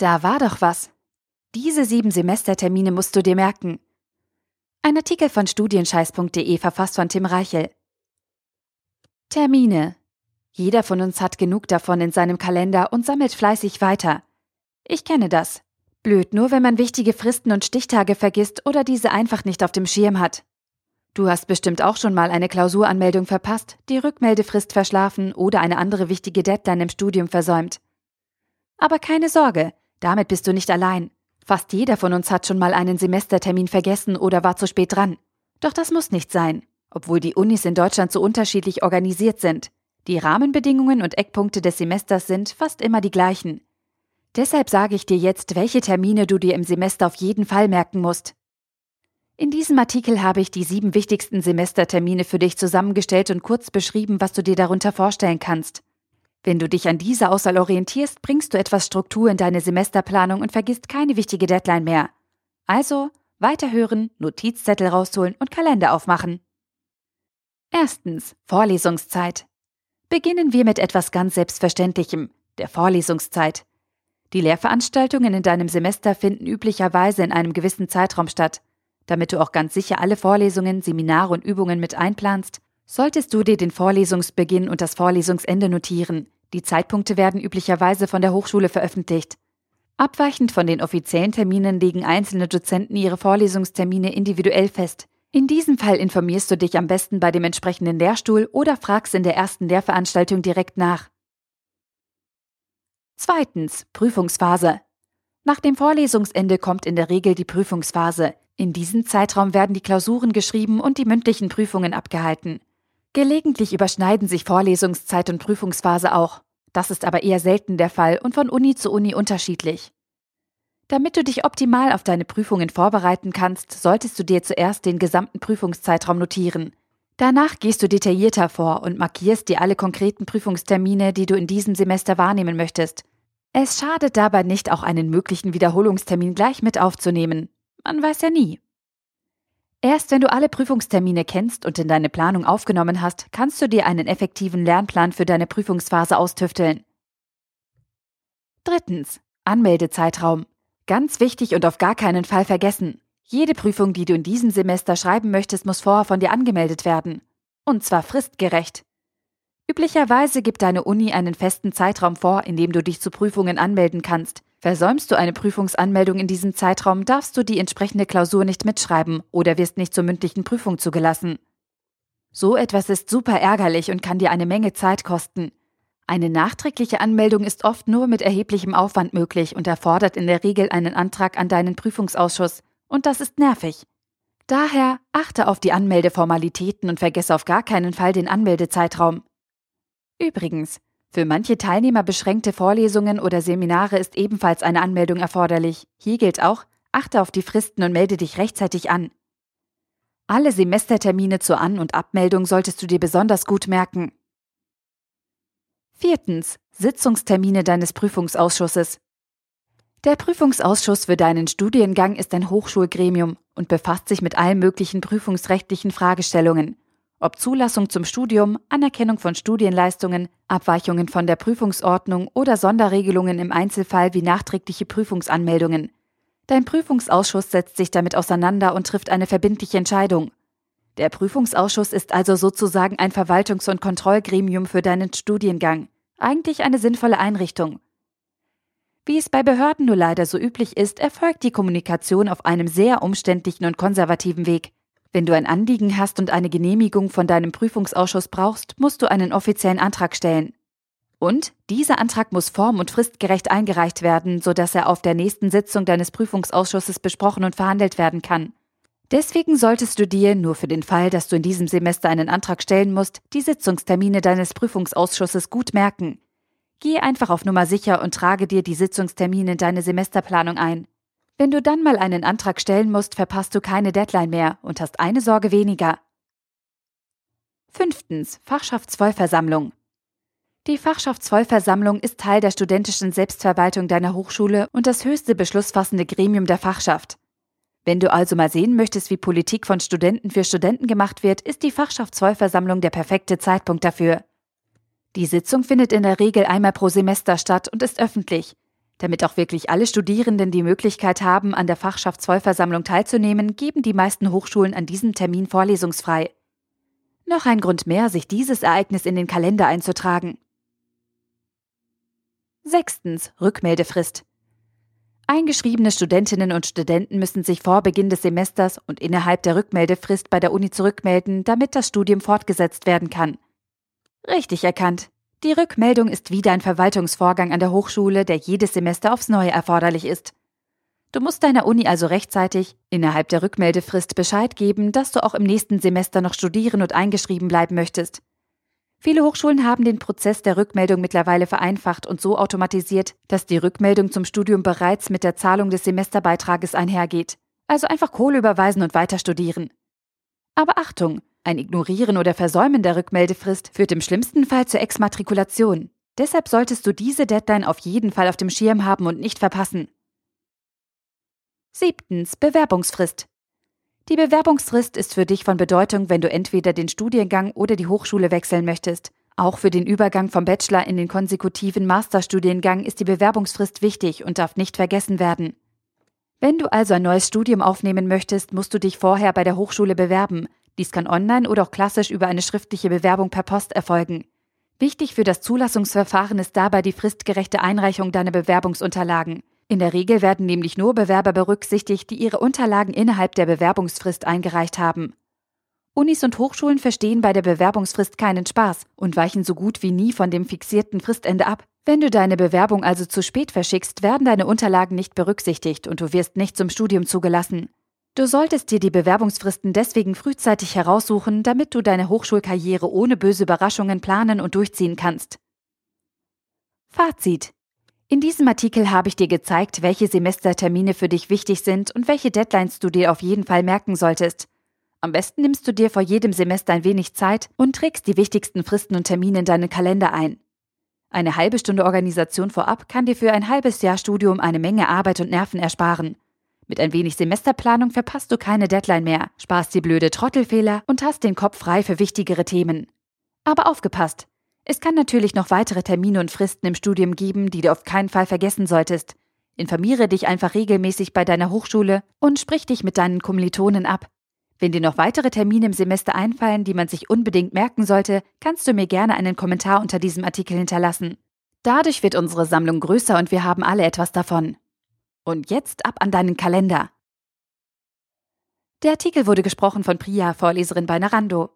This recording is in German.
Da war doch was. Diese sieben Semestertermine musst du dir merken. Ein Artikel von studienscheiß.de verfasst von Tim Reichel. Termine. Jeder von uns hat genug davon in seinem Kalender und sammelt fleißig weiter. Ich kenne das. Blöd nur, wenn man wichtige Fristen und Stichtage vergisst oder diese einfach nicht auf dem Schirm hat. Du hast bestimmt auch schon mal eine Klausuranmeldung verpasst, die Rückmeldefrist verschlafen oder eine andere wichtige Deadline im Studium versäumt. Aber keine Sorge, damit bist du nicht allein. Fast jeder von uns hat schon mal einen Semestertermin vergessen oder war zu spät dran. Doch das muss nicht sein, obwohl die Unis in Deutschland so unterschiedlich organisiert sind. Die Rahmenbedingungen und Eckpunkte des Semesters sind fast immer die gleichen. Deshalb sage ich dir jetzt, welche Termine du dir im Semester auf jeden Fall merken musst. In diesem Artikel habe ich die sieben wichtigsten Semestertermine für dich zusammengestellt und kurz beschrieben, was du dir darunter vorstellen kannst. Wenn du dich an diese Auswahl orientierst, bringst du etwas Struktur in deine Semesterplanung und vergisst keine wichtige Deadline mehr. Also, weiterhören, Notizzettel rausholen und Kalender aufmachen. Erstens, Vorlesungszeit. Beginnen wir mit etwas ganz Selbstverständlichem, der Vorlesungszeit. Die Lehrveranstaltungen in deinem Semester finden üblicherweise in einem gewissen Zeitraum statt. Damit du auch ganz sicher alle Vorlesungen, Seminare und Übungen mit einplanst, solltest du dir den Vorlesungsbeginn und das Vorlesungsende notieren. Die Zeitpunkte werden üblicherweise von der Hochschule veröffentlicht. Abweichend von den offiziellen Terminen legen einzelne Dozenten ihre Vorlesungstermine individuell fest. In diesem Fall informierst du dich am besten bei dem entsprechenden Lehrstuhl oder fragst in der ersten Lehrveranstaltung direkt nach. Zweitens. Prüfungsphase. Nach dem Vorlesungsende kommt in der Regel die Prüfungsphase. In diesem Zeitraum werden die Klausuren geschrieben und die mündlichen Prüfungen abgehalten. Gelegentlich überschneiden sich Vorlesungszeit und Prüfungsphase auch. Das ist aber eher selten der Fall und von Uni zu Uni unterschiedlich. Damit du dich optimal auf deine Prüfungen vorbereiten kannst, solltest du dir zuerst den gesamten Prüfungszeitraum notieren. Danach gehst du detaillierter vor und markierst dir alle konkreten Prüfungstermine, die du in diesem Semester wahrnehmen möchtest. Es schadet dabei nicht, auch einen möglichen Wiederholungstermin gleich mit aufzunehmen. Man weiß ja nie. Erst wenn du alle Prüfungstermine kennst und in deine Planung aufgenommen hast, kannst du dir einen effektiven Lernplan für deine Prüfungsphase austüfteln. Drittens. Anmeldezeitraum. Ganz wichtig und auf gar keinen Fall vergessen. Jede Prüfung, die du in diesem Semester schreiben möchtest, muss vorher von dir angemeldet werden. Und zwar fristgerecht. Üblicherweise gibt deine Uni einen festen Zeitraum vor, in dem du dich zu Prüfungen anmelden kannst. Versäumst du eine Prüfungsanmeldung in diesem Zeitraum, darfst du die entsprechende Klausur nicht mitschreiben oder wirst nicht zur mündlichen Prüfung zugelassen. So etwas ist super ärgerlich und kann dir eine Menge Zeit kosten. Eine nachträgliche Anmeldung ist oft nur mit erheblichem Aufwand möglich und erfordert in der Regel einen Antrag an deinen Prüfungsausschuss, und das ist nervig. Daher achte auf die Anmeldeformalitäten und vergesse auf gar keinen Fall den Anmeldezeitraum. Übrigens, für manche Teilnehmer beschränkte Vorlesungen oder Seminare ist ebenfalls eine Anmeldung erforderlich. Hier gilt auch, achte auf die Fristen und melde dich rechtzeitig an. Alle Semestertermine zur An- und Abmeldung solltest du dir besonders gut merken. Viertens. Sitzungstermine deines Prüfungsausschusses. Der Prüfungsausschuss für deinen Studiengang ist ein Hochschulgremium und befasst sich mit allen möglichen prüfungsrechtlichen Fragestellungen ob Zulassung zum Studium, Anerkennung von Studienleistungen, Abweichungen von der Prüfungsordnung oder Sonderregelungen im Einzelfall wie nachträgliche Prüfungsanmeldungen. Dein Prüfungsausschuss setzt sich damit auseinander und trifft eine verbindliche Entscheidung. Der Prüfungsausschuss ist also sozusagen ein Verwaltungs- und Kontrollgremium für deinen Studiengang. Eigentlich eine sinnvolle Einrichtung. Wie es bei Behörden nur leider so üblich ist, erfolgt die Kommunikation auf einem sehr umständlichen und konservativen Weg. Wenn du ein Anliegen hast und eine Genehmigung von deinem Prüfungsausschuss brauchst, musst du einen offiziellen Antrag stellen. Und dieser Antrag muss form- und fristgerecht eingereicht werden, sodass er auf der nächsten Sitzung deines Prüfungsausschusses besprochen und verhandelt werden kann. Deswegen solltest du dir, nur für den Fall, dass du in diesem Semester einen Antrag stellen musst, die Sitzungstermine deines Prüfungsausschusses gut merken. Geh einfach auf Nummer sicher und trage dir die Sitzungstermine in deine Semesterplanung ein. Wenn du dann mal einen Antrag stellen musst, verpasst du keine Deadline mehr und hast eine Sorge weniger. Fünftens. Fachschaftsvollversammlung. Die Fachschaftsvollversammlung ist Teil der studentischen Selbstverwaltung deiner Hochschule und das höchste beschlussfassende Gremium der Fachschaft. Wenn du also mal sehen möchtest, wie Politik von Studenten für Studenten gemacht wird, ist die Fachschaftsvollversammlung der perfekte Zeitpunkt dafür. Die Sitzung findet in der Regel einmal pro Semester statt und ist öffentlich. Damit auch wirklich alle Studierenden die Möglichkeit haben, an der Fachschaftsvollversammlung teilzunehmen, geben die meisten Hochschulen an diesem Termin vorlesungsfrei. Noch ein Grund mehr, sich dieses Ereignis in den Kalender einzutragen. Sechstens. Rückmeldefrist. Eingeschriebene Studentinnen und Studenten müssen sich vor Beginn des Semesters und innerhalb der Rückmeldefrist bei der Uni zurückmelden, damit das Studium fortgesetzt werden kann. Richtig erkannt. Die Rückmeldung ist wieder ein Verwaltungsvorgang an der Hochschule, der jedes Semester aufs Neue erforderlich ist. Du musst deiner Uni also rechtzeitig, innerhalb der Rückmeldefrist, Bescheid geben, dass du auch im nächsten Semester noch studieren und eingeschrieben bleiben möchtest. Viele Hochschulen haben den Prozess der Rückmeldung mittlerweile vereinfacht und so automatisiert, dass die Rückmeldung zum Studium bereits mit der Zahlung des Semesterbeitrages einhergeht. Also einfach Kohle überweisen und weiter studieren. Aber Achtung, ein Ignorieren oder Versäumen der Rückmeldefrist führt im schlimmsten Fall zur Exmatrikulation. Deshalb solltest du diese Deadline auf jeden Fall auf dem Schirm haben und nicht verpassen. Siebtens. Bewerbungsfrist. Die Bewerbungsfrist ist für dich von Bedeutung, wenn du entweder den Studiengang oder die Hochschule wechseln möchtest. Auch für den Übergang vom Bachelor in den konsekutiven Masterstudiengang ist die Bewerbungsfrist wichtig und darf nicht vergessen werden. Wenn du also ein neues Studium aufnehmen möchtest, musst du dich vorher bei der Hochschule bewerben. Dies kann online oder auch klassisch über eine schriftliche Bewerbung per Post erfolgen. Wichtig für das Zulassungsverfahren ist dabei die fristgerechte Einreichung deiner Bewerbungsunterlagen. In der Regel werden nämlich nur Bewerber berücksichtigt, die ihre Unterlagen innerhalb der Bewerbungsfrist eingereicht haben. Unis und Hochschulen verstehen bei der Bewerbungsfrist keinen Spaß und weichen so gut wie nie von dem fixierten Fristende ab. Wenn du deine Bewerbung also zu spät verschickst, werden deine Unterlagen nicht berücksichtigt und du wirst nicht zum Studium zugelassen. Du solltest dir die Bewerbungsfristen deswegen frühzeitig heraussuchen, damit du deine Hochschulkarriere ohne böse Überraschungen planen und durchziehen kannst. Fazit. In diesem Artikel habe ich dir gezeigt, welche Semestertermine für dich wichtig sind und welche Deadlines du dir auf jeden Fall merken solltest. Am besten nimmst du dir vor jedem Semester ein wenig Zeit und trägst die wichtigsten Fristen und Termine in deinen Kalender ein. Eine halbe Stunde Organisation vorab kann dir für ein halbes Jahr Studium eine Menge Arbeit und Nerven ersparen. Mit ein wenig Semesterplanung verpasst du keine Deadline mehr, sparst die blöde Trottelfehler und hast den Kopf frei für wichtigere Themen. Aber aufgepasst! Es kann natürlich noch weitere Termine und Fristen im Studium geben, die du auf keinen Fall vergessen solltest. Informiere dich einfach regelmäßig bei deiner Hochschule und sprich dich mit deinen Kommilitonen ab. Wenn dir noch weitere Termine im Semester einfallen, die man sich unbedingt merken sollte, kannst du mir gerne einen Kommentar unter diesem Artikel hinterlassen. Dadurch wird unsere Sammlung größer und wir haben alle etwas davon. Und jetzt ab an deinen Kalender. Der Artikel wurde gesprochen von Priya, Vorleserin bei Narando.